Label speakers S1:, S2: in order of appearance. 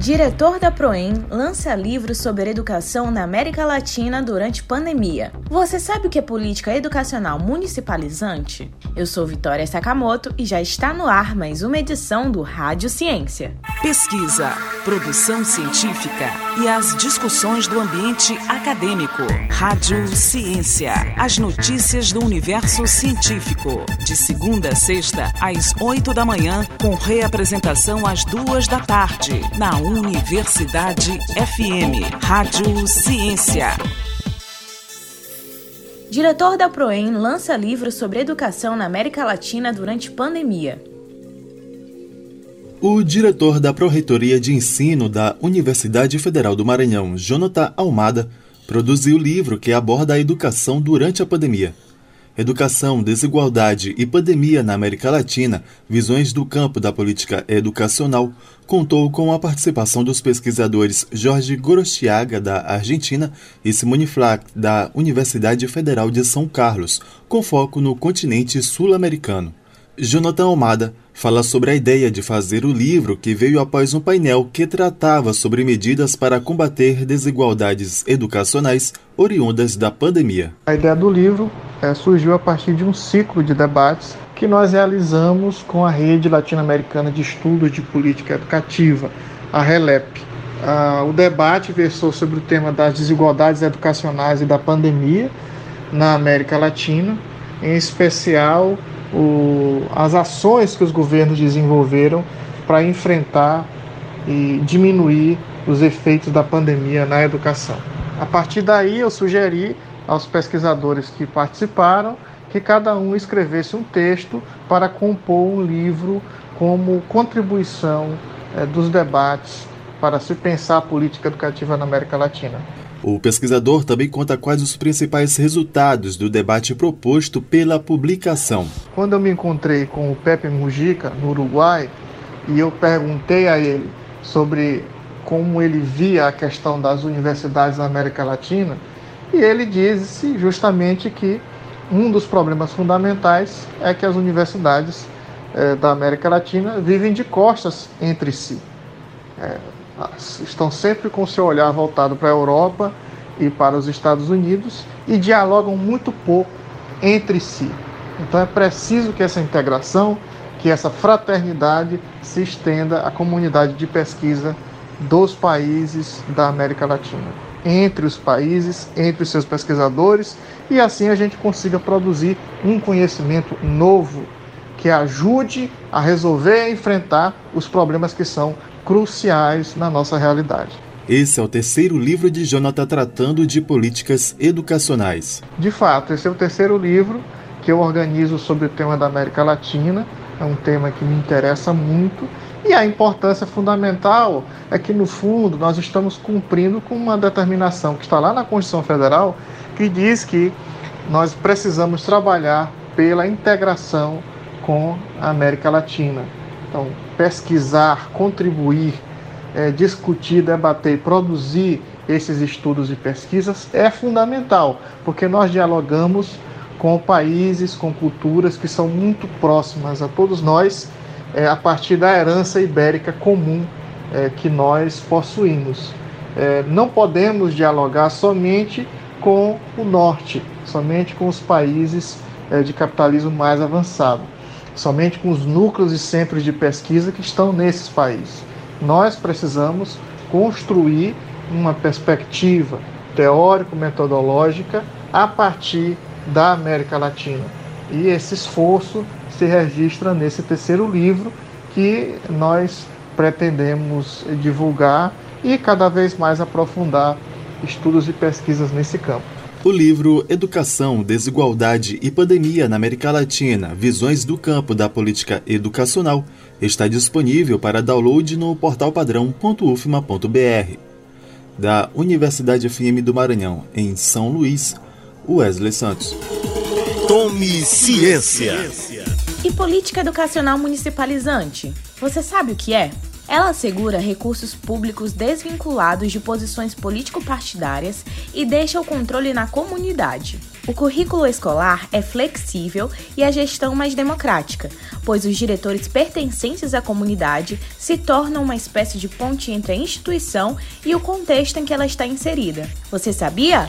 S1: Diretor da Proem lança livro sobre educação na América Latina durante pandemia. Você sabe o que é política educacional municipalizante? Eu sou Vitória Sakamoto e já está no ar mais uma edição do Rádio Ciência.
S2: Pesquisa, produção científica e as discussões do ambiente acadêmico. Rádio Ciência. As notícias do universo científico. De segunda a sexta, às oito da manhã, com reapresentação às duas da tarde, na Universidade FM. Rádio Ciência.
S1: Diretor da Proem lança livro sobre educação na América Latina durante pandemia.
S3: O diretor da Pró-Reitoria de Ensino da Universidade Federal do Maranhão, Jonathan Almada, produziu o livro que aborda a educação durante a pandemia. Educação, Desigualdade e Pandemia na América Latina, visões do campo da política educacional, contou com a participação dos pesquisadores Jorge Gorostiaga, da Argentina, e Simone Flack, da Universidade Federal de São Carlos, com foco no continente sul-americano. Jonathan Almada fala sobre a ideia de fazer o livro que veio após um painel que tratava sobre medidas para combater desigualdades educacionais oriundas da pandemia.
S4: A ideia do livro é, surgiu a partir de um ciclo de debates que nós realizamos com a Rede Latino-Americana de Estudos de Política Educativa, a RELEP. Ah, o debate versou sobre o tema das desigualdades educacionais e da pandemia na América Latina, em especial o, as ações que os governos desenvolveram para enfrentar e diminuir os efeitos da pandemia na educação. A partir daí, eu sugeri aos pesquisadores que participaram que cada um escrevesse um texto para compor um livro como contribuição é, dos debates para se pensar a política educativa na América Latina.
S3: O pesquisador também conta quais os principais resultados do debate proposto pela publicação.
S4: Quando eu me encontrei com o Pepe Mujica, no Uruguai, e eu perguntei a ele sobre como ele via a questão das universidades na América Latina, e ele disse justamente que um dos problemas fundamentais é que as universidades eh, da América Latina vivem de costas entre si. É, estão sempre com seu olhar voltado para a Europa e para os Estados Unidos e dialogam muito pouco entre si. Então é preciso que essa integração, que essa fraternidade se estenda à comunidade de pesquisa dos países da América Latina, entre os países, entre os seus pesquisadores, e assim a gente consiga produzir um conhecimento novo que ajude a resolver e enfrentar os problemas que são cruciais na nossa realidade.
S3: Esse é o terceiro livro de Jonathan tratando de políticas educacionais.
S4: De fato, esse é o terceiro livro que eu organizo sobre o tema da América Latina. É um tema que me interessa muito. E a importância fundamental é que, no fundo, nós estamos cumprindo com uma determinação que está lá na Constituição Federal, que diz que nós precisamos trabalhar pela integração com a América Latina. Então, pesquisar, contribuir, é, discutir, debater, produzir esses estudos e pesquisas é fundamental, porque nós dialogamos com países, com culturas que são muito próximas a todos nós, é, a partir da herança ibérica comum é, que nós possuímos. É, não podemos dialogar somente com o norte, somente com os países é, de capitalismo mais avançado somente com os núcleos e centros de pesquisa que estão nesses países. Nós precisamos construir uma perspectiva teórico-metodológica a partir da América Latina. E esse esforço se registra nesse terceiro livro que nós pretendemos divulgar e cada vez mais aprofundar estudos e pesquisas nesse campo.
S3: O livro Educação, Desigualdade e Pandemia na América Latina Visões do Campo da Política Educacional está disponível para download no portal padrão.ufma.br. Da Universidade FM do Maranhão, em São Luís, Wesley Santos.
S2: Tome ciência.
S1: E política educacional municipalizante? Você sabe o que é? Ela assegura recursos públicos desvinculados de posições político-partidárias e deixa o controle na comunidade. O currículo escolar é flexível e a gestão mais democrática, pois os diretores pertencentes à comunidade se tornam uma espécie de ponte entre a instituição e o contexto em que ela está inserida. Você sabia?